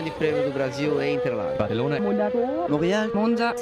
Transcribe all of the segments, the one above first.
Grande Prêmio do Brasil em Interlagos. Barcelona, Monaco, Montreal, Monza,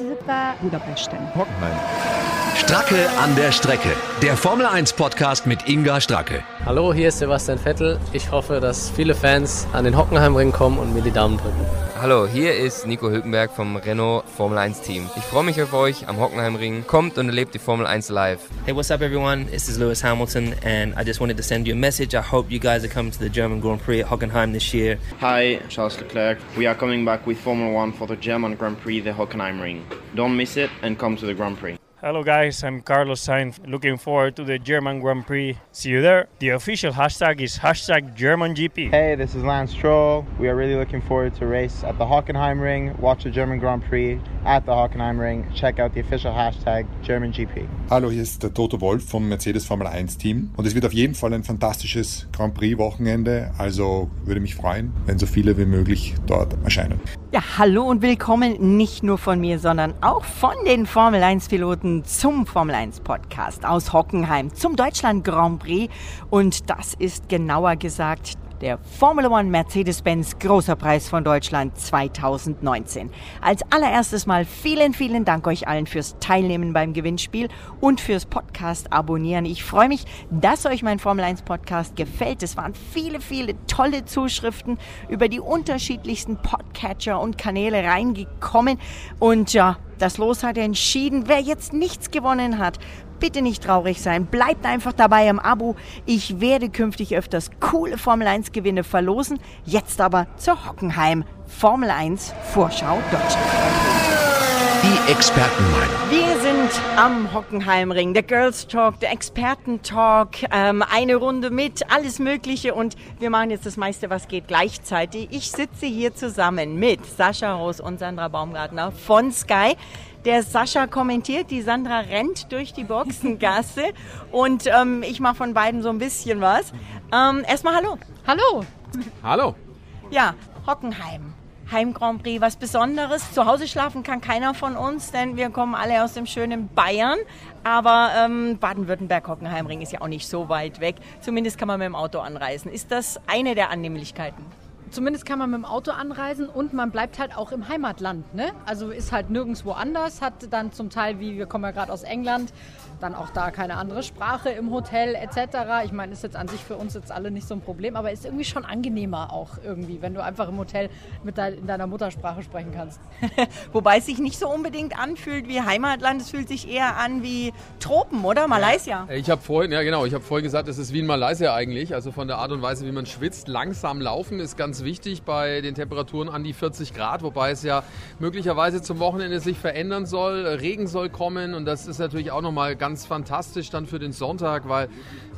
Budapest. Hockenheim. Stracke an der Strecke. Der Formel 1 Podcast mit Inga Stracke. Hallo, hier ist Sebastian Vettel. Ich hoffe, dass viele Fans an den Hockenheimring kommen und mir die Daumen drücken. Hallo, hier ist Nico Hülkenberg vom Renault Formel 1 Team. Ich freue mich auf euch am Hockenheimring. Kommt und erlebt die Formel 1 live. Hey, what's up, everyone? This is Lewis Hamilton, and I just wanted to send you a message. I hope you guys are coming to the German Grand Prix at Hockenheim this year. Hi, Charles Leclerc. We are coming back with Formula One for the German Grand Prix, the Hockenheim Ring. Don't miss it and come to the Grand Prix. Hello guys, I'm Carlos Sainz. Looking forward to the German Grand Prix. See you there. The official hashtag is hashtag GermanGP. Hey, this is Lance Stroll. We are really looking forward to race at the Hockenheim Ring, watch the German Grand Prix at the Hockenheim Ring. Check out the official hashtag GermanGP. Hallo, hier ist der Toto Wolf vom Mercedes Formel 1 Team und es wird auf jeden Fall ein fantastisches Grand Prix Wochenende, also würde mich freuen, wenn so viele wie möglich dort erscheinen. Ja, hallo und willkommen nicht nur von mir, sondern auch von den Formel 1 Piloten zum Formel 1 Podcast aus Hockenheim zum Deutschland Grand Prix. Und das ist genauer gesagt der Formula One Mercedes-Benz Großer Preis von Deutschland 2019. Als allererstes mal vielen, vielen Dank euch allen fürs Teilnehmen beim Gewinnspiel und fürs Podcast abonnieren. Ich freue mich, dass euch mein Formel 1 Podcast gefällt. Es waren viele, viele tolle Zuschriften über die unterschiedlichsten Podcatcher und Kanäle reingekommen und ja, das Los hat entschieden, wer jetzt nichts gewonnen hat. Bitte nicht traurig sein, bleibt einfach dabei im Abo. Ich werde künftig öfters coole Formel 1 Gewinne verlosen. Jetzt aber zur Hockenheim Formel 1 Vorschau Deutschland. Die Expertenmeinung. Wir sind am Hockenheimring, der Girls Talk, der Experten-Talk, ähm, eine Runde mit, alles Mögliche und wir machen jetzt das meiste, was geht gleichzeitig. Ich sitze hier zusammen mit Sascha Roos und Sandra Baumgartner von Sky. Der Sascha kommentiert, die Sandra rennt durch die Boxengasse und ähm, ich mache von beiden so ein bisschen was. Ähm, erstmal Hallo. Hallo. Hallo. Ja, Hockenheim. Heim Grand Prix, was Besonderes. Zu Hause schlafen kann keiner von uns, denn wir kommen alle aus dem schönen Bayern. Aber ähm, Baden-Württemberg-Hockenheimring ist ja auch nicht so weit weg. Zumindest kann man mit dem Auto anreisen. Ist das eine der Annehmlichkeiten? Zumindest kann man mit dem Auto anreisen und man bleibt halt auch im Heimatland. Ne? Also ist halt nirgendwo anders, hat dann zum Teil, wie wir kommen ja gerade aus England, dann auch da keine andere Sprache im Hotel etc. Ich meine, ist jetzt an sich für uns jetzt alle nicht so ein Problem, aber ist irgendwie schon angenehmer auch irgendwie, wenn du einfach im Hotel mit dein, in deiner Muttersprache sprechen kannst. Wobei es sich nicht so unbedingt anfühlt wie Heimatland, es fühlt sich eher an wie Tropen, oder? Malaysia. Ja, ich habe vorhin, ja genau, ich habe vorhin gesagt, es ist wie in Malaysia eigentlich, also von der Art und Weise, wie man schwitzt, langsam laufen ist ganz wichtig bei den Temperaturen an die 40 Grad, wobei es ja möglicherweise zum Wochenende sich verändern soll, Regen soll kommen und das ist natürlich auch nochmal ganz ganz fantastisch dann für den Sonntag, weil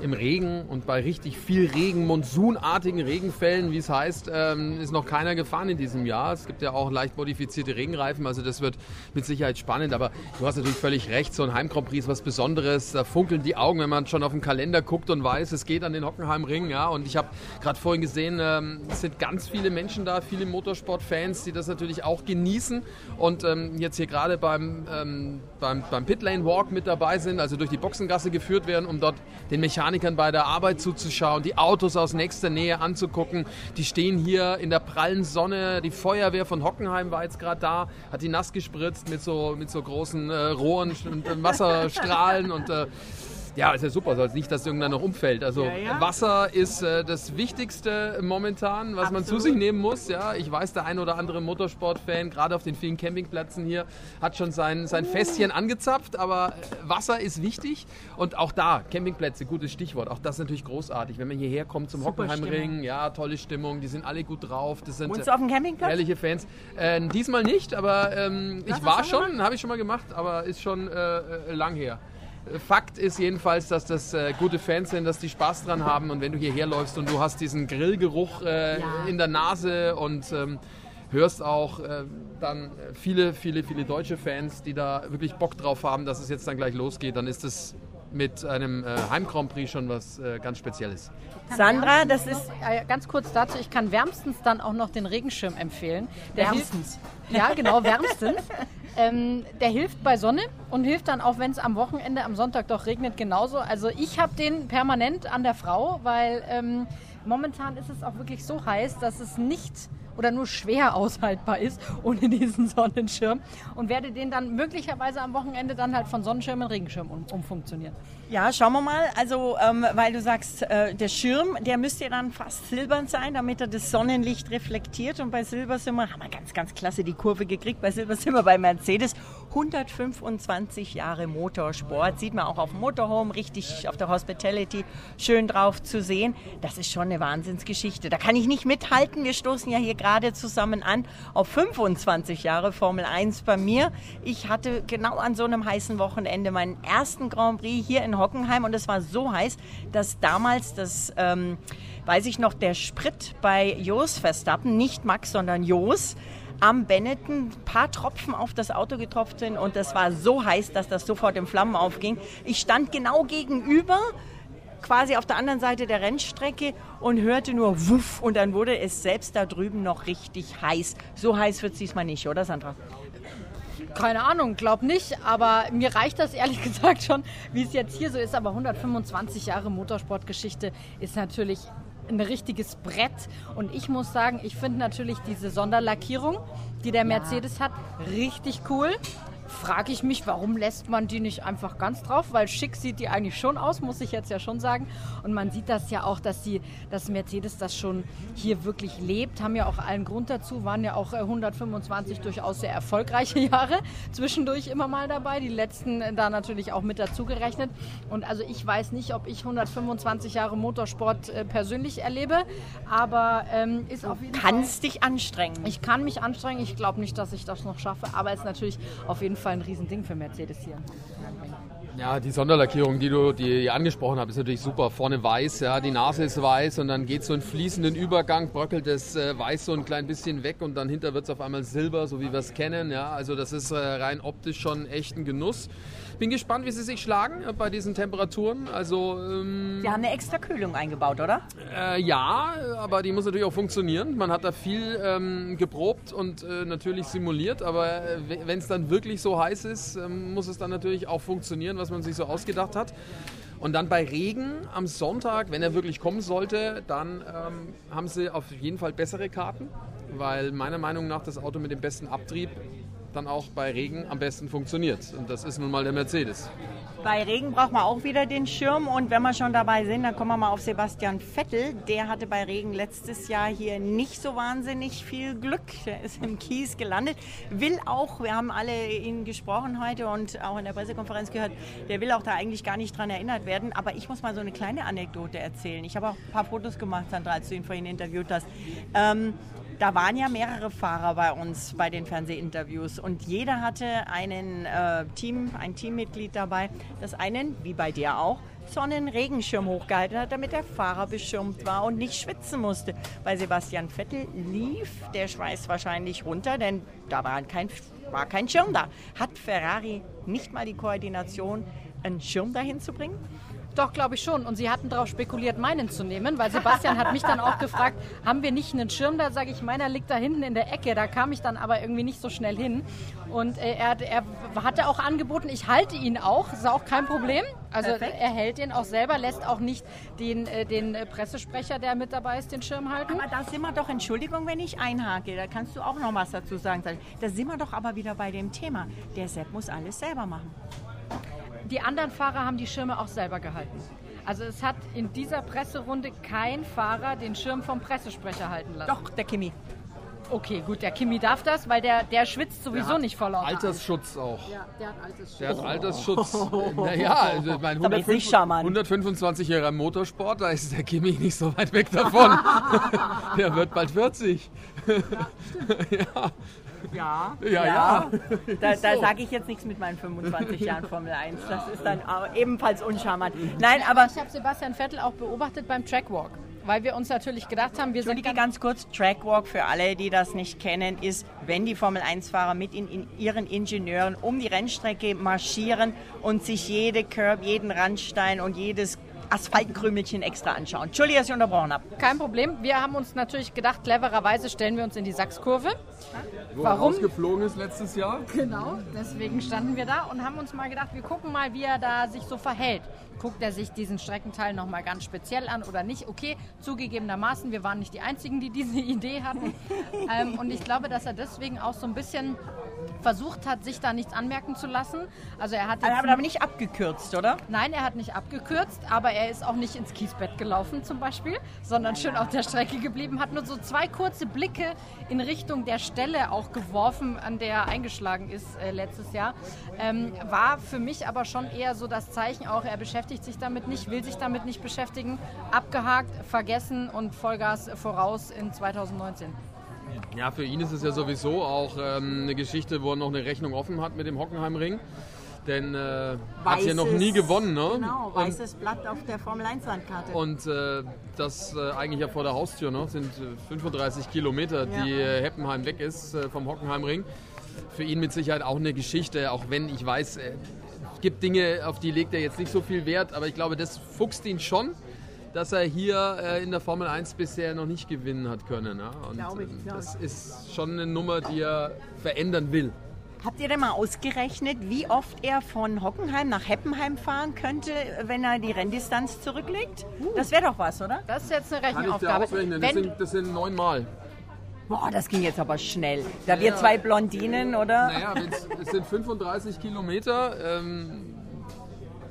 im Regen und bei richtig viel Regen, monsunartigen Regenfällen, wie es heißt, ähm, ist noch keiner gefahren in diesem Jahr. Es gibt ja auch leicht modifizierte Regenreifen, also das wird mit Sicherheit spannend. Aber du hast natürlich völlig recht, so ein Heim Grand Prix ist was Besonderes. Da funkeln die Augen, wenn man schon auf den Kalender guckt und weiß, es geht an den Hockenheimring. Ja. Und ich habe gerade vorhin gesehen, ähm, es sind ganz viele Menschen da, viele Motorsportfans, die das natürlich auch genießen und ähm, jetzt hier gerade beim, ähm, beim, beim Pitlane Walk mit dabei sind, also durch die Boxengasse geführt werden, um dort den Mechanikern bei der Arbeit zuzuschauen, die Autos aus nächster Nähe anzugucken. Die stehen hier in der prallen Sonne. Die Feuerwehr von Hockenheim war jetzt gerade da, hat die nass gespritzt mit so, mit so großen äh, Rohren und äh, Wasserstrahlen und äh, ja, ist ja super, soll nicht, dass irgendwann noch umfällt. Also ja, ja. Wasser ist äh, das Wichtigste momentan, was Absolut. man zu sich nehmen muss. Ja, ich weiß, der ein oder andere Motorsportfan, gerade auf den vielen Campingplätzen hier, hat schon sein, sein Fässchen angezapft, aber äh, Wasser ist wichtig. Und auch da, Campingplätze, gutes Stichwort. Auch das ist natürlich großartig. Wenn man hierher kommt zum Hockenheimring, ja, tolle Stimmung, die sind alle gut drauf. Das sind Wohnst du auf dem Campingplatz? Ehrliche Fans. Äh, diesmal nicht, aber ähm, ich war schon, habe ich schon mal gemacht, aber ist schon äh, äh lang her. Fakt ist jedenfalls, dass das äh, gute Fans sind, dass die Spaß dran haben und wenn du hierher läufst und du hast diesen Grillgeruch äh, ja. in der Nase und ähm, hörst auch äh, dann viele, viele, viele deutsche Fans, die da wirklich Bock drauf haben, dass es jetzt dann gleich losgeht, dann ist es mit einem äh, Heim Grand Prix schon was äh, ganz Spezielles. Sandra, das ist äh, ganz kurz dazu. Ich kann wärmstens dann auch noch den Regenschirm empfehlen. Der wärmstens. Hilft, ja, genau, wärmstens. ähm, der hilft bei Sonne und hilft dann auch, wenn es am Wochenende, am Sonntag doch regnet, genauso. Also ich habe den permanent an der Frau, weil ähm, momentan ist es auch wirklich so heiß, dass es nicht oder nur schwer aushaltbar ist ohne diesen Sonnenschirm und werde den dann möglicherweise am Wochenende dann halt von Sonnenschirm in Regenschirm um, umfunktionieren. Ja, schauen wir mal. Also, ähm, weil du sagst, äh, der Schirm, der müsste ja dann fast silbern sein, damit er das Sonnenlicht reflektiert. Und bei Silber sind wir, haben wir ganz, ganz klasse die Kurve gekriegt. Bei Silber sind wir bei Mercedes. 125 Jahre Motorsport. Sieht man auch auf Motorhome, richtig auf der Hospitality, schön drauf zu sehen. Das ist schon eine Wahnsinnsgeschichte. Da kann ich nicht mithalten. Wir stoßen ja hier gerade zusammen an auf 25 Jahre Formel 1 bei mir. Ich hatte genau an so einem heißen Wochenende meinen ersten Grand Prix hier in Hockenheim und es war so heiß, dass damals das, ähm, weiß ich noch, der Sprit bei Jos Verstappen, nicht Max, sondern Jos, am Benetton ein paar Tropfen auf das Auto getropft sind und das war so heiß, dass das sofort in Flammen aufging. Ich stand genau gegenüber quasi auf der anderen Seite der Rennstrecke und hörte nur Wuff und dann wurde es selbst da drüben noch richtig heiß. So heiß wird es diesmal nicht, oder Sandra? Keine Ahnung, glaub nicht, aber mir reicht das ehrlich gesagt schon, wie es jetzt hier so ist. Aber 125 Jahre Motorsportgeschichte ist natürlich ein richtiges Brett. Und ich muss sagen, ich finde natürlich diese Sonderlackierung, die der Mercedes hat, richtig cool frage ich mich, warum lässt man die nicht einfach ganz drauf? Weil schick sieht die eigentlich schon aus, muss ich jetzt ja schon sagen. Und man sieht das ja auch, dass, die, dass Mercedes das schon hier wirklich lebt. Haben ja auch allen Grund dazu, waren ja auch 125 äh, durchaus sehr erfolgreiche Jahre. Zwischendurch immer mal dabei, die letzten äh, da natürlich auch mit dazu gerechnet. Und also ich weiß nicht, ob ich 125 Jahre Motorsport äh, persönlich erlebe, aber ähm, ist auf jeden Fall... Kannst dich anstrengen. Ich kann mich anstrengen. Ich glaube nicht, dass ich das noch schaffe, aber es ist natürlich auf jeden Fall Fall ein Riesending für Mercedes hier. Ja, die Sonderlackierung, die du die angesprochen hast, ist natürlich super. Vorne weiß, ja, die Nase ist weiß und dann geht so einen fließenden Übergang, bröckelt das äh, Weiß so ein klein bisschen weg und dann hinter wird es auf einmal Silber, so wie wir es kennen. Ja, also das ist äh, rein optisch schon echt ein Genuss. Bin gespannt, wie sie sich schlagen äh, bei diesen Temperaturen. Also, ähm, sie haben eine extra Kühlung eingebaut, oder? Äh, ja, aber die muss natürlich auch funktionieren. Man hat da viel ähm, geprobt und äh, natürlich simuliert, aber äh, wenn es dann wirklich so heiß ist, ähm, muss es dann natürlich auch funktionieren, was man sich so ausgedacht hat. Und dann bei Regen am Sonntag, wenn er wirklich kommen sollte, dann ähm, haben sie auf jeden Fall bessere Karten, weil meiner Meinung nach das Auto mit dem besten Abtrieb dann auch bei Regen am besten funktioniert. Und das ist nun mal der Mercedes. Bei Regen braucht man auch wieder den Schirm. Und wenn wir schon dabei sind, dann kommen wir mal auf Sebastian Vettel. Der hatte bei Regen letztes Jahr hier nicht so wahnsinnig viel Glück. Der ist im Kies gelandet. Will auch, wir haben alle ihn gesprochen heute und auch in der Pressekonferenz gehört, der will auch da eigentlich gar nicht dran erinnert werden. Aber ich muss mal so eine kleine Anekdote erzählen. Ich habe auch ein paar Fotos gemacht, Sandra, als du ihn vorhin interviewt hast. Ähm, da waren ja mehrere Fahrer bei uns bei den Fernsehinterviews und jeder hatte einen äh, Team, ein Teammitglied dabei, das einen, wie bei dir auch, so einen Regenschirm hochgehalten hat, damit der Fahrer beschirmt war und nicht schwitzen musste. Bei Sebastian Vettel lief der Schweiß wahrscheinlich runter, denn da war kein, war kein Schirm da. Hat Ferrari nicht mal die Koordination, einen Schirm dahin zu bringen? Doch, glaube ich schon. Und sie hatten darauf spekuliert, meinen zu nehmen, weil Sebastian hat mich dann auch gefragt, haben wir nicht einen Schirm da? Sage ich, meiner liegt da hinten in der Ecke. Da kam ich dann aber irgendwie nicht so schnell hin. Und äh, er, er hatte auch angeboten, ich halte ihn auch, ist auch kein Problem. Also Perfekt. er hält den auch selber, lässt auch nicht den, äh, den Pressesprecher, der mit dabei ist, den Schirm halten. Aber da sind wir doch, Entschuldigung, wenn ich einhake, da kannst du auch noch was dazu sagen. Da sind wir doch aber wieder bei dem Thema. Der Sepp muss alles selber machen. Die anderen Fahrer haben die Schirme auch selber gehalten. Also es hat in dieser Presserunde kein Fahrer den Schirm vom Pressesprecher halten lassen. Doch, der Kimi. Okay, gut, der Kimi darf das, weil der, der schwitzt sowieso nicht vor lauter Altersschutz auch. Ja, der hat Altersschutz. Der hat Altersschutz. naja, also ich meine, 125 Jahre Motorsport, da ist der Kimi nicht so weit weg davon. der wird bald 40. Ja, ja. Ja, ja. ja. Da, da sage ich jetzt nichts mit meinen 25 Jahren Formel 1. Das ist dann ebenfalls uncharmant. Nein, aber ich habe Sebastian Vettel auch beobachtet beim Trackwalk weil wir uns natürlich gedacht haben, wir sind ganz kurz, Trackwalk für alle, die das nicht kennen, ist, wenn die Formel 1-Fahrer mit in, in, ihren Ingenieuren um die Rennstrecke marschieren und sich jede Curb, jeden Randstein und jedes Asphaltkrümelchen extra anschauen. Entschuldige, dass ich unterbrochen habe. Kein Problem. Wir haben uns natürlich gedacht, clevererweise stellen wir uns in die Sachskurve. Wo Warum? er rausgeflogen ist letztes Jahr. Genau, deswegen standen wir da und haben uns mal gedacht, wir gucken mal, wie er da sich so verhält. Guckt er sich diesen Streckenteil nochmal ganz speziell an oder nicht? Okay, zugegebenermaßen, wir waren nicht die Einzigen, die diese Idee hatten. ähm, und ich glaube, dass er deswegen auch so ein bisschen versucht hat, sich da nichts anmerken zu lassen. Also er hat Er jetzt hat aber nicht abgekürzt, oder? Nein, er hat nicht abgekürzt, aber er ist auch nicht ins Kiesbett gelaufen zum Beispiel, sondern schön auf der Strecke geblieben, hat nur so zwei kurze Blicke in Richtung der Stelle auch geworfen, an der er eingeschlagen ist äh, letztes Jahr. Ähm, war für mich aber schon eher so das Zeichen auch, er beschäftigt sich damit nicht, will sich damit nicht beschäftigen, abgehakt, vergessen und Vollgas voraus in 2019. Ja, für ihn ist es ja sowieso auch ähm, eine Geschichte, wo er noch eine Rechnung offen hat mit dem Hockenheimring. Denn äh, hat ja noch nie gewonnen, ne? Genau, Und- weißes Blatt auf der Formel 1 Landkarte. Und äh, das äh, eigentlich ja vor der Haustür, ne? sind äh, 35 Kilometer, Ja. die äh, Heppenheim weg ist äh, vom Hockenheimring. Für ihn mit Sicherheit auch eine Geschichte, auch wenn ich weiß, äh, es gibt Dinge, auf die legt er jetzt nicht so viel Wert, aber ich glaube, das fuchst ihn schon, dass er hier äh, in der Formel 1 bisher noch nicht gewinnen hat können. Ja? Und Glaube ich, ähm, glaube das ist schon eine Nummer, die er verändern will. Habt ihr denn mal ausgerechnet, wie oft er von Hockenheim nach Heppenheim fahren könnte, wenn er die Renndistanz zurücklegt? Das wäre doch was, oder? Das ist jetzt eine Kann ich dir Rechenaufgabe. ausrechnen, das Wenn, sind, das sind neunmal. Boah, das ging jetzt aber schnell. Da wir Ja. zwei Blondinen, oder? Naja, es sind 35 Kilometer ähm,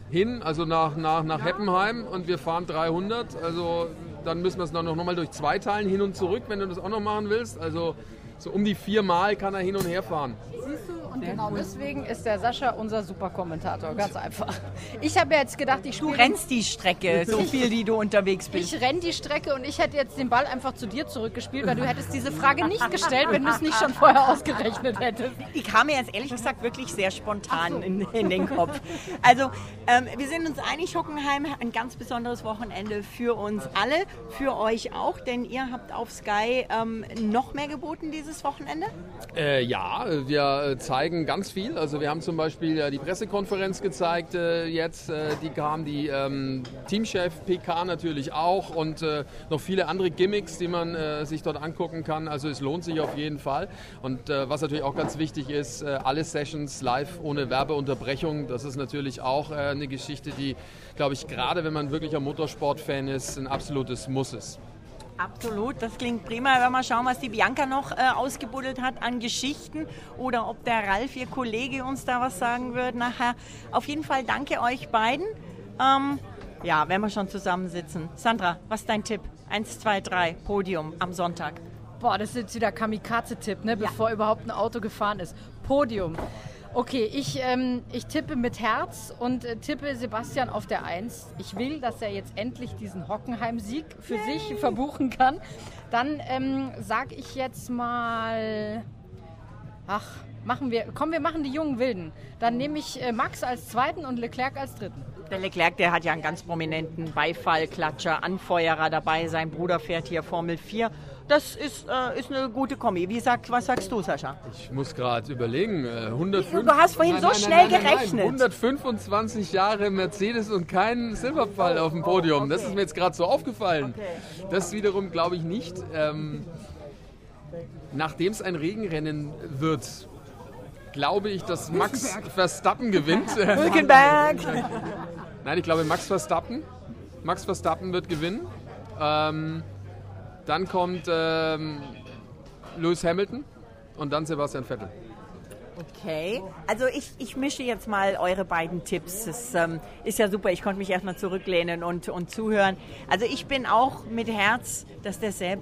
hin, also nach, nach, nach Heppenheim und wir fahren 300. Also dann müssen wir es dann noch mal durch zwei teilen, hin und zurück, wenn du das auch noch machen willst. Also so um die vier Mal kann er hin und her fahren. Siehst du, und genau deswegen ist der Sascha unser Superkommentator, ganz einfach. Ich habe ja jetzt gedacht, ich Du rennst die Strecke, so viel, die du unterwegs bist. Ich renn die Strecke und ich hätte jetzt den Ball einfach zu dir zurückgespielt, weil du hättest diese Frage nicht gestellt, wenn du es nicht schon vorher ausgerechnet hättest. Die kam mir jetzt ehrlich gesagt wirklich sehr spontan in, in den Kopf. Also, ähm, wir sind uns einig, Hockenheim, ein ganz besonderes Wochenende für uns alle, für euch auch, denn ihr habt auf Sky ähm, noch mehr geboten dieses Wochenende. Äh, ja, wir äh, zeigen ganz viel. Also wir haben zum Beispiel äh, die Pressekonferenz gezeigt äh, jetzt, äh, die kam, die ähm, Teamchef PK natürlich auch und noch viele andere Gimmicks, die man sich dort angucken kann. Also es lohnt sich auf jeden Fall. Und was natürlich auch ganz wichtig ist, alle Sessions live ohne Werbeunterbrechung. Das ist natürlich auch eine Geschichte, die, glaube ich, gerade wenn man wirklich ein Motorsport-Fan ist, ein absolutes Muss ist. Absolut, das klingt prima. Wenn wir mal schauen, was die Bianca noch äh, ausgebuddelt hat an Geschichten oder ob der Ralf, ihr Kollege, uns da was sagen wird nachher. Auf jeden Fall danke euch beiden. Ähm, ja, wenn wir schon zusammensitzen. Sandra, was ist dein Tipp? Eins, zwei, drei, Podium am Sonntag. Boah, das ist jetzt wieder Kamikaze-Tipp, ne? bevor überhaupt ein Auto gefahren ist. Podium. Okay, ich, ähm, ich tippe mit Herz und äh, tippe Sebastian auf der Eins. Ich will, dass er jetzt endlich diesen Hockenheim-Sieg für sich verbuchen kann. Dann ähm, sag ich jetzt mal, ach, machen wir, komm, wir machen die jungen Wilden. Dann nehme ich äh, Max als Zweiten und Leclerc als Dritten. Der Leclerc, der hat ja einen ganz prominenten Beifallklatscher, Anfeuerer dabei. Sein Bruder fährt hier Formel 4. Das ist, äh, ist eine gute Kombi. Wie sag, was sagst du, Sascha? Ich muss gerade überlegen. Äh, 105, Du hast vorhin so schnell gerechnet. 125 Jahre Mercedes und kein Silberpfeil auf dem Podium. Das ist mir jetzt gerade so aufgefallen. Das wiederum glaube ich nicht. Ähm, Nachdem es ein Regenrennen wird, glaube ich, dass Max Verstappen gewinnt. Hülkenberg! Nein, ich glaube Max Verstappen. Max Verstappen wird gewinnen. Ähm, dann kommt ähm, Lewis Hamilton und dann Sebastian Vettel. Okay, also ich, ich mische jetzt mal eure beiden Tipps. Das ähm, ist ja super, ich konnte mich erstmal zurücklehnen und, und zuhören. Also ich bin auch mit Herz, dass der Sepp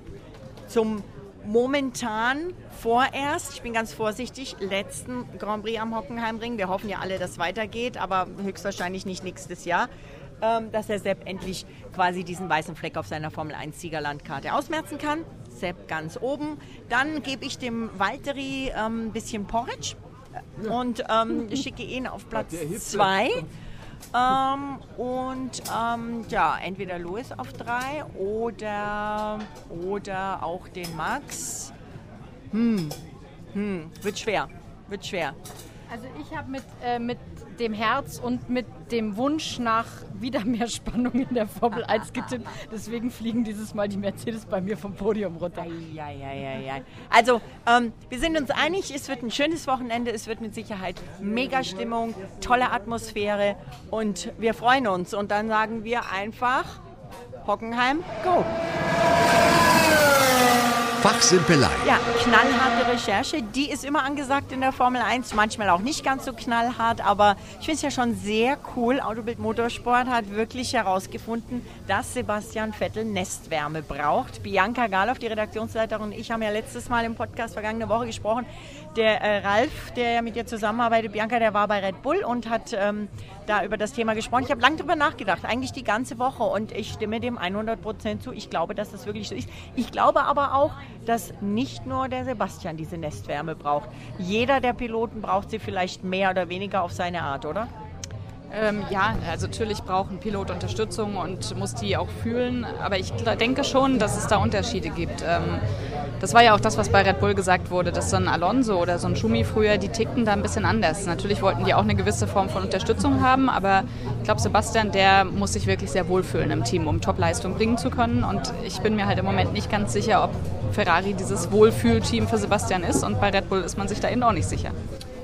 zum momentan vorerst, ich bin ganz vorsichtig, letzten Grand Prix am Hockenheimring. Wir hoffen ja alle, dass es weitergeht, aber höchstwahrscheinlich nicht nächstes Jahr. Ähm, dass der Sepp endlich quasi diesen weißen Fleck auf seiner Formel 1 Siegerlandkarte ausmerzen kann. Sepp ganz oben. Dann gebe ich dem Valtteri ähm, ein bisschen Porridge und ähm, schicke ihn auf Platz der Hitze. 2. Ähm, und ähm, ja, entweder Louis auf 3 oder, oder auch den Max. Hm, hm, wird schwer, wird schwer. Also ich habe mit, äh, mit dem Herz und mit dem Wunsch nach wieder mehr Spannung in der Formel 1 getippt. Deswegen fliegen dieses Mal die Mercedes bei mir vom Podium runter. Also, ähm, wir sind uns einig, es wird ein schönes Wochenende, es wird mit Sicherheit mega Stimmung, tolle Atmosphäre und wir freuen uns. Und dann sagen wir einfach, Hockenheim, go! Fachsimpelei. Ja, knallharte Recherche, die ist immer angesagt in der Formel 1, manchmal auch nicht ganz so knallhart, aber ich finde es ja schon sehr cool. Autobild Motorsport hat wirklich herausgefunden, dass Sebastian Vettel Nestwärme braucht. Bianca Galoff, die Redaktionsleiterin und ich haben ja letztes Mal im Podcast vergangene Woche gesprochen. Der äh, Ralf, der ja mit dir zusammenarbeitet, Bianca, der war bei Red Bull und hat ähm, da über das Thema gesprochen. Ich habe lange darüber nachgedacht, eigentlich die ganze Woche und ich stimme dem 100 Prozent zu. Ich glaube, dass das wirklich so ist. Ich glaube aber auch, dass nicht nur der Sebastian diese Nestwärme braucht. Jeder der Piloten braucht sie vielleicht mehr oder weniger auf seine Art, oder? Ähm, ja, also natürlich braucht ein Pilot Unterstützung und muss die auch fühlen. Aber ich denke schon, dass es da Unterschiede gibt. Ähm, das war ja auch das, was bei Red Bull gesagt wurde, dass so ein Alonso oder so ein Schumi früher, die tickten da ein bisschen anders. Natürlich wollten die auch eine gewisse Form von Unterstützung haben, aber ich glaube, Sebastian, der muss sich wirklich sehr wohlfühlen im Team, um Topleistung bringen zu können. Und ich bin mir halt im Moment nicht ganz sicher, ob Ferrari dieses Wohlfühlteam für Sebastian ist. Und bei Red Bull ist man sich da eben auch nicht sicher.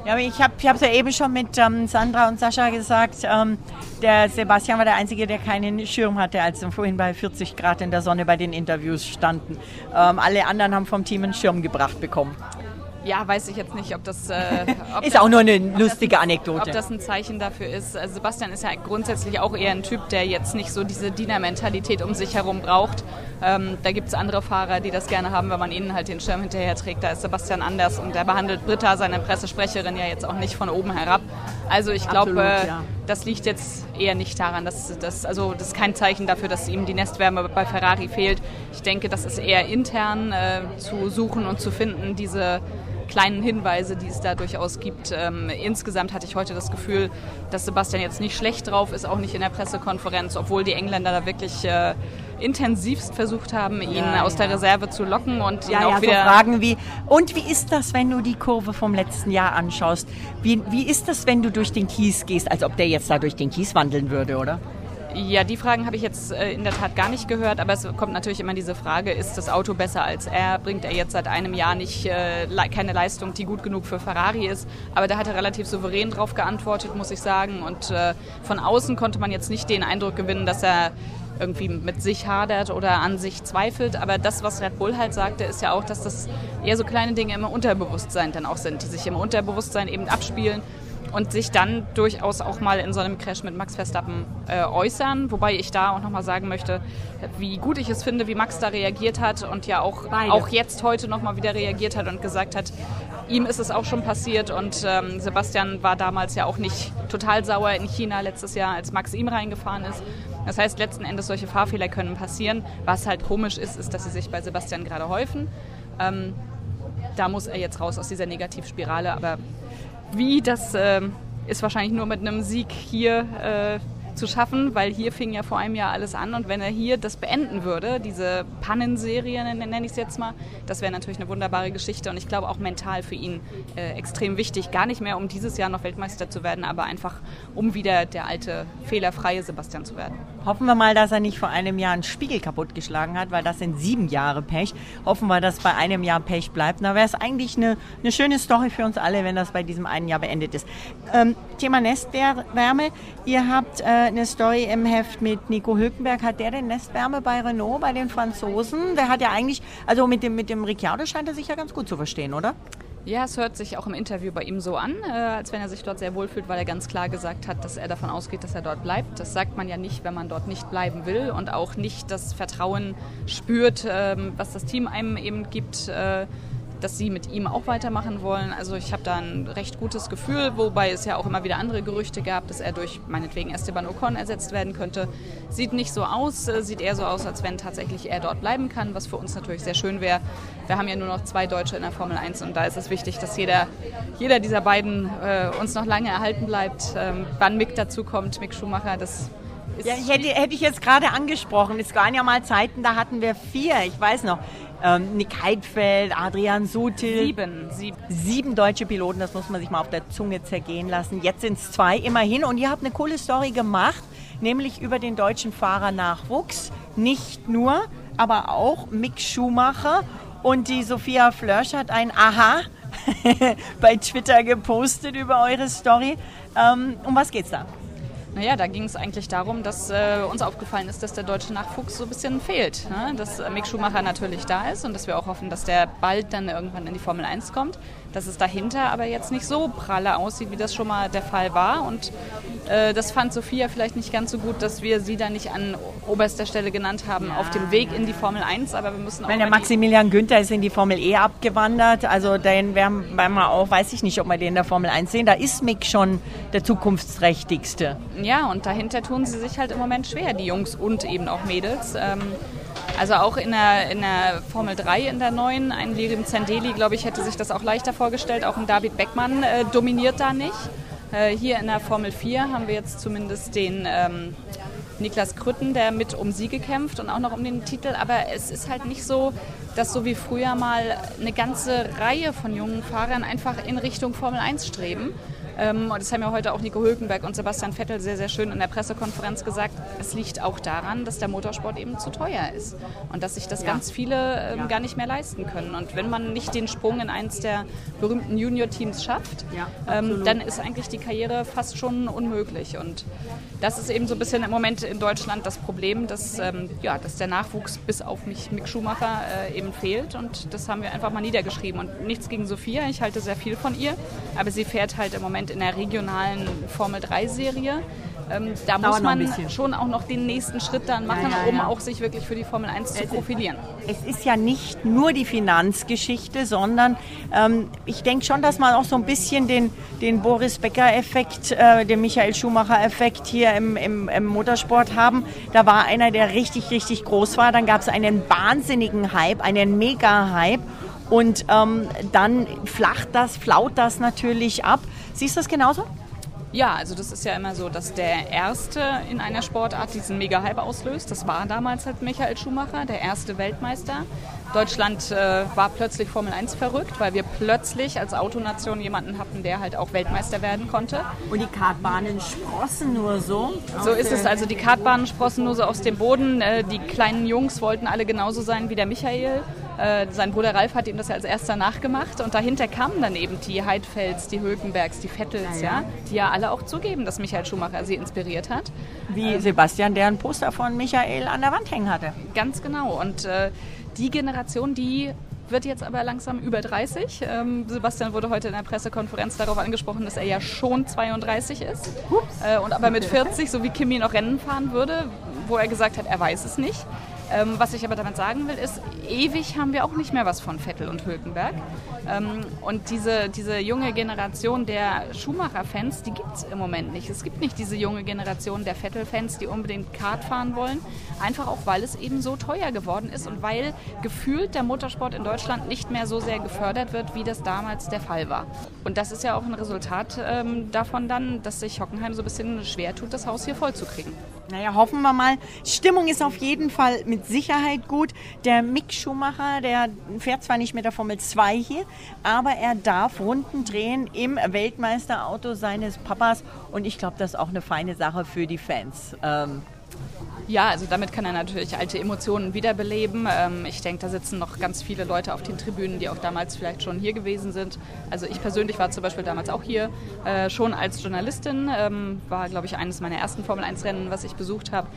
Ja, ich habe es ja eben schon mit ähm, Sandra und Sascha gesagt. Ähm, der Sebastian war der Einzige, der keinen Schirm hatte, als wir vorhin bei 40 Grad in der Sonne bei den Interviews standen. Ähm, alle anderen haben vom Team einen Schirm gebracht bekommen. Ja, weiß ich jetzt nicht, ob das. Äh, ob ist das, auch nur eine lustige Anekdote. Ob das ein Zeichen dafür ist. Also Sebastian ist ja grundsätzlich auch eher ein Typ, der jetzt nicht so diese Dienermentalität um sich herum braucht. Ähm, da gibt es andere Fahrer, die das gerne haben, wenn man ihnen halt den Schirm hinterher trägt. Da ist Sebastian anders und der behandelt Britta, seine Pressesprecherin, ja jetzt auch nicht von oben herab. Also ich glaube, äh, ja. das liegt jetzt eher nicht daran, dass das, also das ist kein Zeichen dafür, dass ihm die Nestwärme bei Ferrari fehlt. Ich denke, das ist eher intern äh, zu suchen und zu finden, diese kleinen Hinweise, die es da durchaus gibt. Ähm, insgesamt hatte ich heute das Gefühl, dass Sebastian jetzt nicht schlecht drauf ist, auch nicht in der Pressekonferenz, obwohl die Engländer da wirklich äh, intensivst versucht haben, ihn ja, aus ja. der Reserve zu locken und ja, ihn auch ja, wieder. So Fragen wie, und wie ist das, wenn du die Kurve vom letzten Jahr anschaust? Wie, wie ist das, wenn du durch den Kies gehst? Als ob der jetzt da durch den Kies wandeln würde, oder? Ja, die Fragen habe ich jetzt äh, in der Tat gar nicht gehört, aber es kommt natürlich immer diese Frage, ist das Auto besser als er? Bringt er jetzt seit einem Jahr nicht äh, keine Leistung, die gut genug für Ferrari ist? Aber da hat er relativ souverän drauf geantwortet, muss ich sagen. Und äh, von außen konnte man jetzt nicht den Eindruck gewinnen, dass er irgendwie mit sich hadert oder an sich zweifelt. Aber das, was Red Bull halt sagte, ist ja auch, dass das eher so kleine Dinge im Unterbewusstsein dann auch sind, die sich im Unterbewusstsein eben abspielen und sich dann durchaus auch mal in so einem Crash mit Max Verstappen äh, äußern. Wobei ich da auch nochmal sagen möchte, wie gut ich es finde, wie Max da reagiert hat und ja auch, auch jetzt heute nochmal wieder reagiert hat und gesagt hat, ihm ist es auch schon passiert und ähm, Sebastian war damals ja auch nicht total sauer in China letztes Jahr, als Max ihm reingefahren ist. Das heißt, letzten Endes solche Fahrfehler können passieren. Was halt komisch ist, ist, dass sie sich bei Sebastian gerade häufen. Ähm, da muss er jetzt raus aus dieser Negativspirale, aber wie, das äh, ist wahrscheinlich nur mit einem Sieg hier äh, zu schaffen, weil hier fing ja vor einem Jahr alles an und wenn er hier das beenden würde, diese Pannenserie nenne ich es jetzt mal, das wäre natürlich eine wunderbare Geschichte und ich glaube auch mental für ihn äh, extrem wichtig. Gar nicht mehr, um dieses Jahr noch Weltmeister zu werden, aber einfach, um wieder der alte, fehlerfreie Sebastian zu werden. Hoffen wir mal, dass er nicht vor einem Jahr einen Spiegel kaputtgeschlagen hat, weil das sind sieben Jahre Pech. Hoffen wir, dass bei einem Jahr Pech bleibt. Da wäre es eigentlich eine, eine schöne Story für uns alle, wenn das bei diesem einen Jahr beendet ist. Ähm, Thema Nestwärme. Ihr habt äh, eine Story im Heft mit Nico Hülkenberg. Hat der denn Nestwärme bei Renault, bei den Franzosen? Der hat ja eigentlich, also mit dem, mit dem Ricciardo scheint er sich ja ganz gut zu verstehen, oder? Ja, es hört sich auch im Interview bei ihm so an, äh, als wenn er sich dort sehr wohl fühlt, weil er ganz klar gesagt hat, dass er davon ausgeht, dass er dort bleibt. Das sagt man ja nicht, wenn man dort nicht bleiben will und auch nicht das Vertrauen spürt, ähm, was das Team einem eben gibt. Äh, dass sie mit ihm auch weitermachen wollen. Also ich habe da ein recht gutes Gefühl, wobei es ja auch immer wieder andere Gerüchte gab, dass er durch meinetwegen Esteban Ocon ersetzt werden könnte. Sieht nicht so aus, äh, sieht eher so aus, als wenn tatsächlich er dort bleiben kann, was für uns natürlich sehr schön wäre. Wir haben ja nur noch zwei Deutsche in der Formel 1 und da ist es wichtig, dass jeder, jeder dieser beiden äh, uns noch lange erhalten bleibt. Ähm, wann Mick dazu kommt, Mick Schumacher, das Ja, ich hätte, hätte ich jetzt gerade angesprochen. Es waren ja mal Zeiten, da hatten wir vier, ich weiß noch. Ähm, Nick Heidfeld, Adrian Sutil. Sieben, sieben. Sieben deutsche Piloten, das muss man sich mal auf der Zunge zergehen lassen. Jetzt sind es zwei immerhin. Und ihr habt eine coole Story gemacht, nämlich über den deutschen Fahrernachwuchs. Nicht nur, aber auch Mick Schumacher. Und die Sophia Flörsch hat ein Aha bei Twitter gepostet über eure Story. Ähm, um was geht's da? Naja, da ging es eigentlich darum, dass äh, uns aufgefallen ist, dass der deutsche Nachwuchs so ein bisschen fehlt. Ne? Dass Mick Schumacher natürlich da ist und dass wir auch hoffen, dass der bald dann irgendwann in die Formel 1 kommt. Dass es dahinter aber jetzt nicht so pralle aussieht, wie das schon mal der Fall war. Und äh, das fand Sophia vielleicht nicht ganz so gut, dass wir sie da nicht an oberster Stelle genannt haben ja, auf dem Weg in die Formel 1. Aber wir müssen auch. Wenn der Maximilian Günther ist in die Formel E abgewandert, also den werden wir auch, weiß ich nicht, ob wir den in der Formel 1 sehen. Da ist Mick schon der zukunftsträchtigste. Ja, und dahinter tun sie sich halt im Moment schwer, die Jungs und eben auch Mädels. Ähm, also auch in der, in der Formel 3 in der neuen, ein Lirim Zendeli, glaube ich, hätte sich das auch leichter vorgestellt. Auch ein David Beckmann äh, dominiert da nicht. Äh, hier in der Formel 4 haben wir jetzt zumindest den ähm, Niklas Krütten, der mit um Siege kämpft und auch noch um den Titel. Aber es ist halt nicht so, dass so wie früher mal eine ganze Reihe von jungen Fahrern einfach in Richtung Formel 1 streben. Ähm, und das haben ja heute auch Nico Hülkenberg und Sebastian Vettel sehr, sehr schön in der Pressekonferenz gesagt. Es liegt auch daran, dass der Motorsport eben zu teuer ist und dass sich das ja. ganz viele ähm, gar nicht mehr leisten können. Und wenn man nicht den Sprung in eins der berühmten Junior-Teams schafft, ja, ähm, dann ist eigentlich die Karriere fast schon unmöglich. Und das ist eben so ein bisschen im Moment in Deutschland das Problem, dass, ähm, ja, dass der Nachwuchs bis auf mich Mick Schumacher äh, eben fehlt. Und das haben wir einfach mal niedergeschrieben. Und nichts gegen Sophia, ich halte sehr viel von ihr, aber sie fährt halt im Moment Moment in der regionalen Formel 3-Serie. Ähm, da Dauert muss man schon auch noch den nächsten Schritt dann machen, ja, ja, ja. um auch sich wirklich für die Formel 1 zu profilieren. Es ist ja nicht nur die Finanzgeschichte, sondern ähm, ich denke schon, dass man auch so ein bisschen den, den Boris Becker-Effekt, äh, den Michael Schumacher-Effekt hier im, im, im, Motorsport haben. Da war einer, der richtig, richtig groß war. Dann gab es einen wahnsinnigen Hype, einen Mega-Hype. Und ähm, dann flacht das, flaut das natürlich ab. Siehst du das genauso? Ja, also das ist ja immer so, dass der Erste in einer Sportart diesen Mega-Hype auslöst. Das war damals halt Michael Schumacher, der erste Weltmeister. Deutschland äh, war plötzlich Formel 1 verrückt, weil wir plötzlich als Autonation jemanden hatten, der halt auch Weltmeister werden konnte. Und die Kartbahnen sprossen nur so? So ist es. Also die Kartbahnen sprossen nur so aus dem Boden. Äh, die kleinen Jungs wollten alle genauso sein wie der Michael. Äh, sein Bruder Ralf hat ihm das ja als erster nachgemacht und dahinter kamen dann eben die Heidfelds, die Hülkenbergs, die Vettels, ja, ja. die ja alle auch zugeben, dass Michael Schumacher sie inspiriert hat. Wie ähm, Sebastian, der ein Poster von Michael an der Wand hängen hatte. Ganz genau. Und äh, die Generation, die wird jetzt aber langsam über 30. Ähm, Sebastian wurde heute in der Pressekonferenz darauf angesprochen, dass er ja schon 32 ist äh, und aber mit 40, so wie Kimi noch Rennen fahren würde, wo er gesagt hat, er weiß es nicht. Ähm, was ich aber damit sagen will, ist, ewig haben wir auch nicht mehr was von Vettel und Hülkenberg. Ähm, und diese, diese junge Generation der Schumacher-Fans, die gibt es im Moment nicht. Es gibt nicht diese junge Generation der Vettel-Fans, die unbedingt Kart fahren wollen. Einfach auch, weil es eben so teuer geworden ist und weil gefühlt der Motorsport in Deutschland nicht mehr so sehr gefördert wird, wie das damals der Fall war. Und das ist ja auch ein Resultat ähm, davon dann, dass sich Hockenheim so ein bisschen schwer tut, das Haus hier voll zu kriegen. Naja, hoffen wir mal. Stimmung ist auf jeden Fall mit Sicherheit gut. Der Mick Schumacher, der fährt zwar nicht mit der Formel 2 hier, aber er darf Runden drehen im Weltmeisterauto seines Papas. Und ich glaube, das ist auch eine feine Sache für die Fans. Ähm, ja, also damit kann er natürlich alte Emotionen wiederbeleben. Ähm, ich denke, da sitzen noch ganz viele Leute auf den Tribünen, die auch damals vielleicht schon hier gewesen sind. Also ich persönlich war zum Beispiel damals auch hier, äh, schon als Journalistin. Ähm, war, glaube ich, eines meiner ersten Formel-1-Rennen, was ich besucht habe.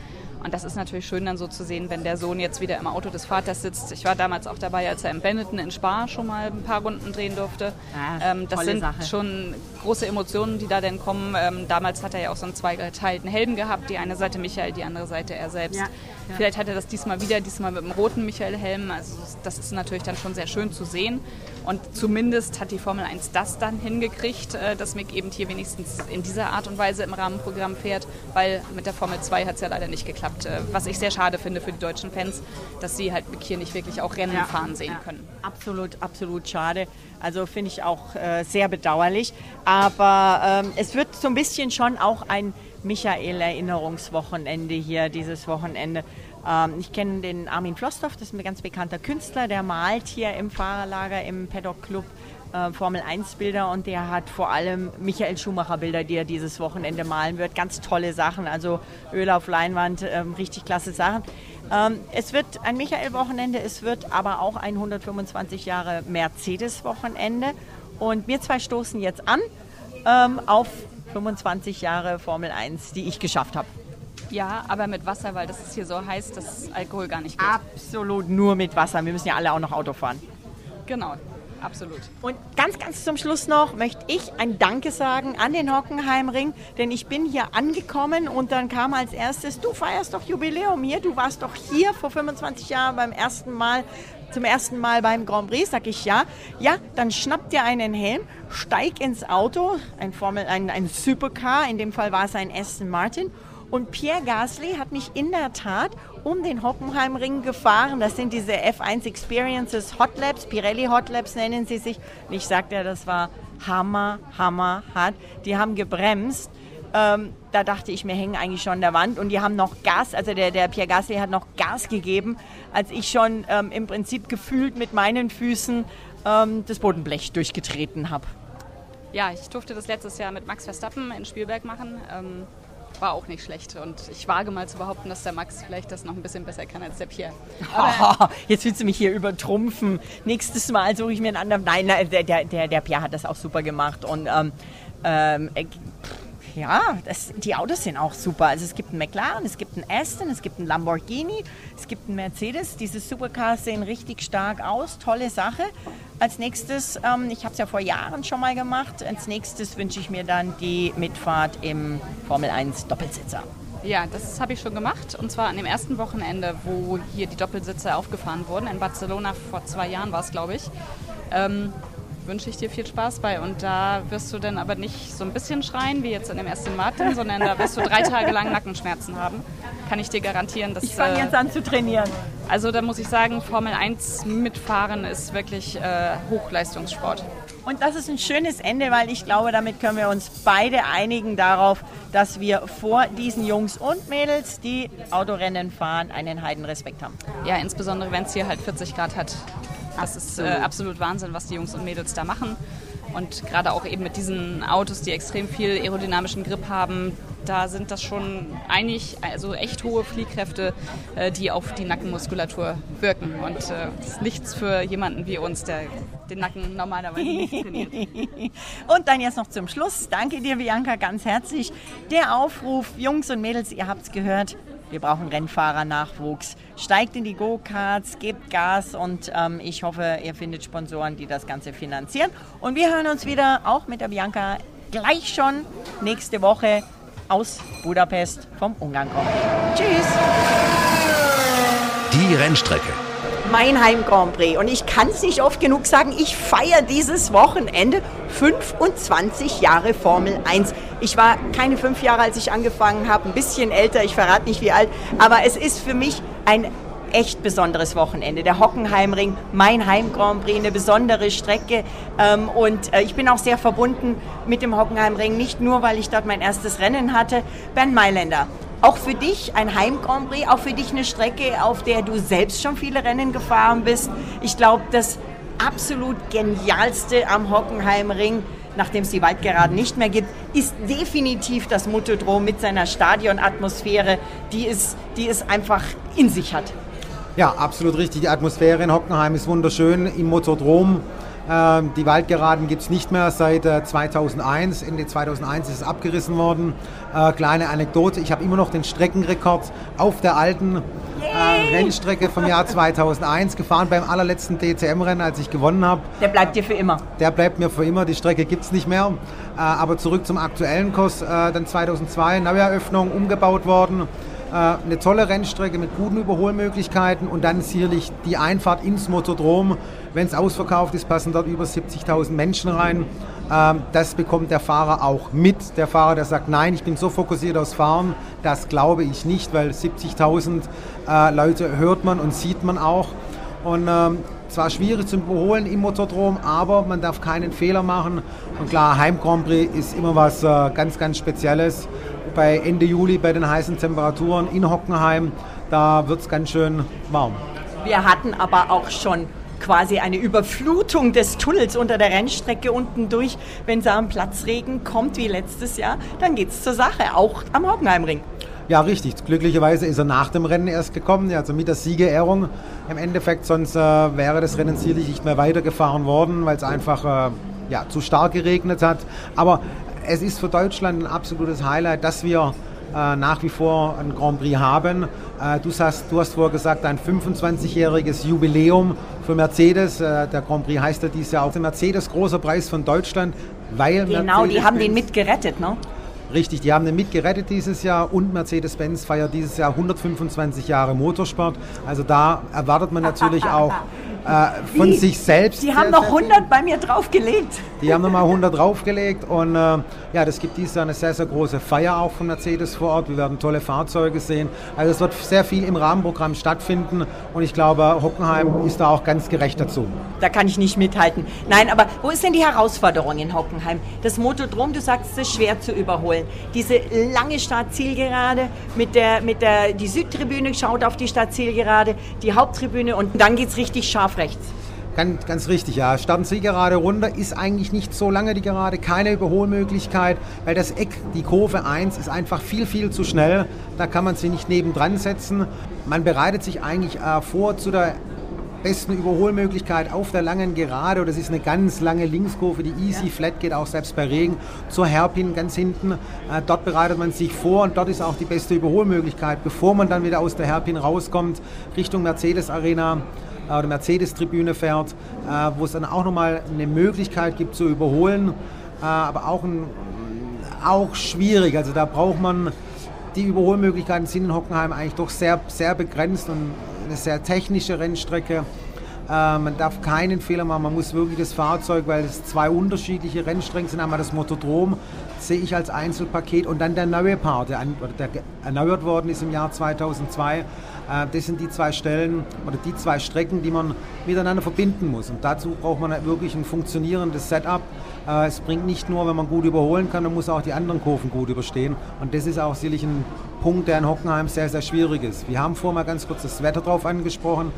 Und das ist natürlich schön dann so zu sehen, wenn der Sohn jetzt wieder im Auto des Vaters sitzt. Ich war damals auch dabei, als er im Benetton in Spa schon mal ein paar Runden drehen durfte. Ah, ähm, das sind Sache. schon große Emotionen, die da dann kommen. Ähm, damals hat er ja auch so einen zweigeteilten Helm gehabt. Die eine Seite Michael, die andere Seite er selbst. Ja, ja. Vielleicht hat er das diesmal wieder, diesmal mit dem roten Michael-Helm. Also das ist natürlich dann schon sehr schön zu sehen. Und zumindest hat die Formel 1 das dann hingekriegt, äh, dass Mick eben hier wenigstens in dieser Art und Weise im Rahmenprogramm fährt, weil mit der Formel 2 hat es ja leider nicht geklappt. Äh, was ich sehr schade finde für die deutschen Fans, dass sie halt hier nicht wirklich auch Rennen Ja, fahren sehen können. Absolut, absolut schade. Also finde ich auch äh, sehr bedauerlich. Aber ähm, es wird so ein bisschen schon auch ein Michael-Erinnerungswochenende hier, dieses Wochenende. Ähm, ich kenne den Armin Flossdorf, das ist ein ganz bekannter Künstler, der malt hier im Fahrerlager im Paddock Club äh, Formel 1 Bilder und der hat vor allem Michael Schumacher Bilder, die er dieses Wochenende malen wird. Ganz tolle Sachen, also Öl auf Leinwand, ähm, richtig klasse Sachen. Ähm, es wird ein Michael-Wochenende, es wird aber auch ein 125 Jahre Mercedes-Wochenende und wir zwei stoßen jetzt an ähm, auf 25 Jahre Formel 1, die ich geschafft habe. Ja, aber mit Wasser, weil das ist hier so heiß, dass Alkohol gar nicht geht. Absolut nur mit Wasser. Wir müssen ja alle auch noch Auto fahren. Genau, absolut. Und ganz, ganz zum Schluss noch möchte ich ein Danke sagen an den Hockenheimring, denn ich bin hier angekommen und dann kam als erstes, du feierst doch Jubiläum hier, du warst doch hier vor 25 Jahren beim ersten Mal, zum ersten Mal beim Grand Prix, sag ich ja. Ja, dann schnapp dir einen Helm, steig ins Auto, ein Formel, ein, ein Supercar, in dem Fall war es ein Aston Martin und Pierre Gasly hat mich in der Tat um den Hockenheimring gefahren. Das sind diese F1 Experiences Hot Laps, Pirelli Hot Laps nennen sie sich. Und ich sagte ja, das war Hammer, Hammer, hart. Die haben gebremst. Ähm, da dachte ich, mir hängen eigentlich schon an der Wand und die haben noch Gas, also der, der Pierre Gasly hat noch Gas gegeben, als ich schon ähm, im Prinzip gefühlt mit meinen Füßen ähm, das Bodenblech durchgetreten habe. Ja, ich durfte das letztes Jahr mit Max Verstappen in Spielberg machen. War auch nicht schlecht. Und ich wage mal zu behaupten, dass der Max vielleicht das noch ein bisschen besser kann als der Pierre. Haha, Jetzt willst du mich hier übertrumpfen. Nächstes Mal suche ich mir einen anderen. Nein, nein der, der, der, der Pierre hat das auch super gemacht. Und ähm, ähm, äh, ja, das, die Autos sind auch super. Also es gibt einen McLaren, es gibt einen Aston, es gibt einen Lamborghini, es gibt einen Mercedes. Diese Supercars sehen richtig stark aus. Tolle Sache. Als nächstes, ähm, ich habe es ja vor Jahren schon mal gemacht, als nächstes wünsche ich mir dann die Mitfahrt im Formel 1 Doppelsitzer. Ja, das habe ich schon gemacht. Und zwar an dem ersten Wochenende, wo hier die Doppelsitze aufgefahren wurden. In Barcelona vor zwei Jahren war es, glaube ich. Ähm, wünsche ich dir viel Spaß bei. Und da wirst du dann aber nicht so ein bisschen schreien wie jetzt in dem Aston Martin, sondern da wirst du drei Tage lang Nackenschmerzen haben. Kann ich dir garantieren. Dass, Ich fange äh, jetzt an zu trainieren. Also da muss ich sagen, Formel 1 mitfahren ist wirklich äh, Hochleistungssport. Und das ist ein schönes Ende, weil ich glaube, damit können wir uns beide einigen darauf, dass wir vor diesen Jungs und Mädels, die Autorennen fahren, einen Heidenrespekt haben. Ja, insbesondere wenn es hier halt 40 Grad hat. Das ist äh, Absolut. Wahnsinn, was die Jungs und Mädels da machen. Und gerade auch eben mit diesen Autos, die extrem viel aerodynamischen Grip haben, da sind das schon einig, also echt hohe Fliehkräfte, äh, die auf die Nackenmuskulatur wirken. Und äh, das ist nichts für jemanden wie uns, der den Nacken normalerweise nicht trainiert. Und dann jetzt noch zum Schluss. Danke dir, Bianca, ganz herzlich. Der Aufruf, Jungs und Mädels, ihr habt es gehört. Wir brauchen Rennfahrer-Nachwuchs. Steigt in die Go-Karts, gebt Gas und ähm, ich hoffe, ihr findet Sponsoren, die das Ganze finanzieren. Und wir hören uns wieder, auch mit der Bianca, gleich schon nächste Woche aus Budapest vom Ungarn kommen. Tschüss! Die Rennstrecke. mein Heim Grand Prix. Und ich kann es nicht oft genug sagen, ich feiere dieses Wochenende 25 Jahre Formel 1. Ich war keine fünf Jahre, als ich angefangen habe, ein bisschen älter, ich verrate nicht wie alt, aber es ist für mich ein echt besonderes Wochenende. Der Hockenheimring, mein Heim Grand Prix, eine besondere Strecke. Ähm, und äh, ich bin auch sehr verbunden mit dem Hockenheimring, nicht nur, weil ich dort mein erstes Rennen hatte. Bernd Mailänder, auch für dich ein Heim Grand Prix, auch für dich eine Strecke, auf der du selbst schon viele Rennen gefahren bist. Ich glaube, das absolut genialste am Hockenheimring, nachdem es die Waldgeraden nicht mehr gibt, ist definitiv das Motodrom mit seiner Stadionatmosphäre, die es, die es einfach in sich hat. Ja, absolut richtig. Die Atmosphäre in Hockenheim ist wunderschön im Motodrom. Ähm, die Waldgeraden gibt es nicht mehr seit äh, 2001. Ende 2001 ist es abgerissen worden. Äh, kleine Anekdote, ich habe immer noch den Streckenrekord auf der alten äh, Rennstrecke vom Jahr 2001 gefahren beim allerletzten DCM-Rennen, als ich gewonnen habe. Der bleibt dir für immer. Der bleibt mir für immer, die Strecke gibt es nicht mehr. Äh, aber zurück zum aktuellen Kurs, dann 2002, Neueröffnung, umgebaut worden. Äh, eine tolle Rennstrecke mit guten Überholmöglichkeiten und dann sicherlich die Einfahrt ins Motodrom. Wenn es ausverkauft ist, passen dort über 70.000 Menschen rein. Ähm, das bekommt der Fahrer auch mit. Der Fahrer, der sagt, nein, ich bin so fokussiert aufs Fahren, das glaube ich nicht, weil 70.000 äh, Leute hört man und sieht man auch. Und ähm, zwar schwierig zu überholen im Motordrom, aber man darf keinen Fehler machen. Und klar, Heim Grand Prix ist immer was äh, ganz, ganz Spezielles. Bei Ende Juli bei den heißen Temperaturen in Hockenheim, da wird es ganz schön warm. Wir hatten aber auch schon quasi eine Überflutung des Tunnels unter der Rennstrecke unten durch. Wenn es am Platzregen kommt wie letztes Jahr, dann geht es zur Sache, auch am Hockenheimring. Ja, richtig. Glücklicherweise ist er nach dem Rennen erst gekommen, also mit der Siegerehrung im Endeffekt. Sonst äh, wäre das Rennen sicherlich nicht mehr weitergefahren worden, weil es einfach äh, ja, zu stark geregnet hat. Aber es ist für Deutschland ein absolutes Highlight, dass wir äh, nach wie vor ein Grand Prix haben. Äh, du, hast, du hast vorher gesagt, ein 25-jähriges Jubiläum für Mercedes. Äh, der Grand Prix heißt ja dieses Jahr auch der Mercedes Großer Preis von Deutschland, weil Genau, die haben den mitgerettet, ne? Richtig, die haben den mitgerettet dieses Jahr und Mercedes-Benz feiert dieses Jahr 125 Jahre Motorsport. Also da erwartet man natürlich auch äh, von sich selbst. Die haben noch sehr 100 bei mir draufgelegt. Die haben nochmal 100 draufgelegt und äh, ja, das gibt dieses Jahr eine sehr, sehr große Feier auch von Mercedes vor Ort. Wir werden tolle Fahrzeuge sehen. Also es wird sehr viel im Rahmenprogramm stattfinden und ich glaube, Hockenheim ist da auch ganz gerecht dazu. Da kann ich nicht mithalten. Nein, aber wo ist denn die Herausforderung in Hockenheim? Das Motodrom, du sagst, es ist schwer zu überholen. Diese lange Startzielgerade mit der, mit der, die Südtribüne schaut auf die Startzielgerade, die Haupttribüne und dann geht es richtig scharf rechts. Ganz, ganz richtig, ja. Starten Sie gerade runter, ist eigentlich nicht so lange die Gerade, keine Überholmöglichkeit, weil das Eck, die Kurve 1, ist einfach viel, viel zu schnell. Da kann man sie nicht nebendran setzen. Man bereitet sich eigentlich äh, vor zu der besten Überholmöglichkeit auf der langen Gerade. Das ist eine ganz lange Linkskurve, die easy flat geht, auch selbst bei Regen, zur Hairpin ganz hinten. Äh, dort bereitet man sich vor und dort ist auch die beste Überholmöglichkeit, bevor man dann wieder aus der Hairpin rauskommt, Richtung Mercedes Arena oder Mercedes-Tribüne fährt, äh, wo es dann auch nochmal eine Möglichkeit gibt zu überholen, äh, aber auch, ein, auch schwierig. Also da braucht man, die Überholmöglichkeiten sind in Hockenheim eigentlich doch sehr, sehr begrenzt und eine sehr technische Rennstrecke. Äh, man darf keinen Fehler machen, man muss wirklich das Fahrzeug, weil es zwei unterschiedliche Rennstrecken sind, einmal das Motodrom, sehe ich als Einzelpaket und dann der neue Part, der erneuert worden ist im Jahr 2002. Äh, das sind die zwei Stellen oder die zwei Strecken, die man miteinander verbinden muss. Und dazu braucht man halt wirklich ein funktionierendes Setup. Äh, es bringt nicht nur, wenn man gut überholen kann, man muss auch die anderen Kurven gut überstehen. Und das ist auch sicherlich ein Punkt, der in Hockenheim sehr, sehr schwierig ist. Wir haben vorher mal ganz kurz das Wetter drauf angesprochen.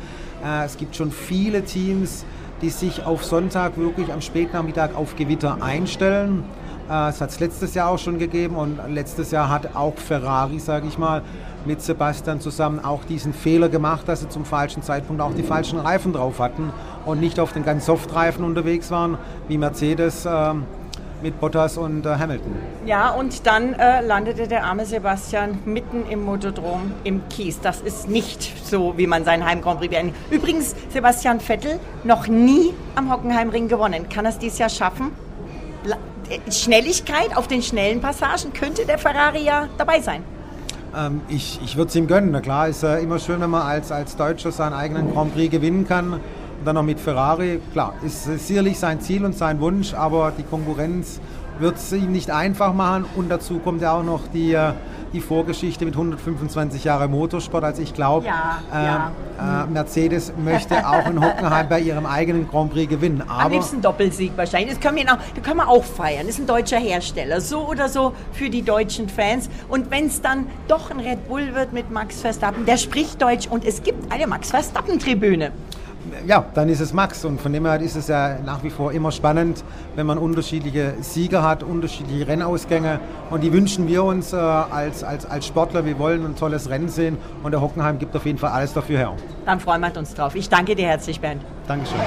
Äh, es gibt schon viele Teams, die sich auf Sonntag wirklich am Spätnachmittag auf Gewitter einstellen. Es hat es letztes Jahr auch schon gegeben und letztes Jahr hat auch Ferrari, sage ich mal, mit Sebastian zusammen auch diesen Fehler gemacht, dass sie zum falschen Zeitpunkt auch die falschen Reifen drauf hatten und nicht auf den ganz Soft-Reifen unterwegs waren, wie Mercedes ähm, mit Bottas und äh, Hamilton. Ja, und dann äh, landete der arme Sebastian mitten im Motodrom im Kies. Das ist nicht so, wie man seinen Heim Grand Prix beendet. Übrigens, Sebastian Vettel noch nie am Hockenheimring gewonnen. Kann er es dieses Jahr schaffen? La äh, Schnelligkeit auf den schnellen Passagen könnte der Ferrari ja dabei sein. Ähm, ich ich würde es ihm gönnen. Na klar, ist äh, immer schön, wenn man als, als Deutscher seinen eigenen Grand Prix gewinnen kann. Und dann noch mit Ferrari. Klar, ist sicherlich sein Ziel und sein Wunsch, aber die Konkurrenz wird es ihm nicht einfach machen. Und dazu kommt ja auch noch die, äh, die Vorgeschichte mit 125 Jahre Motorsport. Also ich glaube, Ja, äh, ja. äh, Mercedes möchte auch in Hockenheim bei ihrem eigenen Grand Prix gewinnen. Am Aber liebsten Doppelsieg wahrscheinlich. Das können wir, noch, das können wir auch feiern. Das ist ein deutscher Hersteller. So oder so für die deutschen Fans. Und wenn es dann doch ein Red Bull wird mit Max Verstappen, der spricht Deutsch und es gibt eine Max Verstappen-Tribüne. Ja, dann ist es Max. Und von dem her ist es ja nach wie vor immer spannend, wenn man unterschiedliche Sieger hat, unterschiedliche Rennausgänge. Und die wünschen wir uns äh, als, als, als Sportler. Wir wollen ein tolles Rennen sehen. Und der Hockenheim gibt auf jeden Fall alles dafür her. Dann freuen wir uns drauf. Ich danke dir herzlich, Bernd. Dankeschön.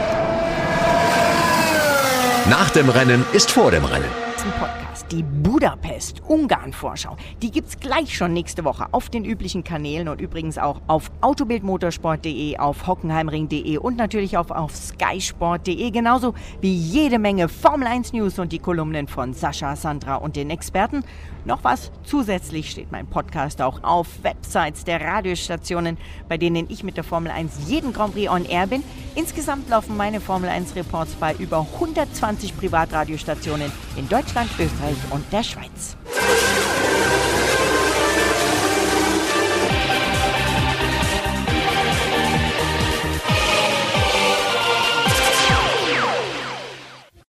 Nach dem Rennen ist vor dem Rennen. Kurzen Podcast, die Budapest-Ungarn-Vorschau. Die gibt's gleich schon nächste Woche auf den üblichen Kanälen und übrigens auch auf autobildmotorsport.de, auf hockenheimring.de und natürlich auch auf skysport.de, genauso wie jede Menge Formel 1 News und die Kolumnen von Sascha, Sandra und den Experten. Noch was, zusätzlich steht mein Podcast auch auf Websites der Radiostationen, bei denen ich mit der Formel 1 jeden Grand Prix on Air bin. Insgesamt laufen meine Formel 1 Reports bei über 120 Privatradiostationen in Deutschland, Österreich und der Schweiz.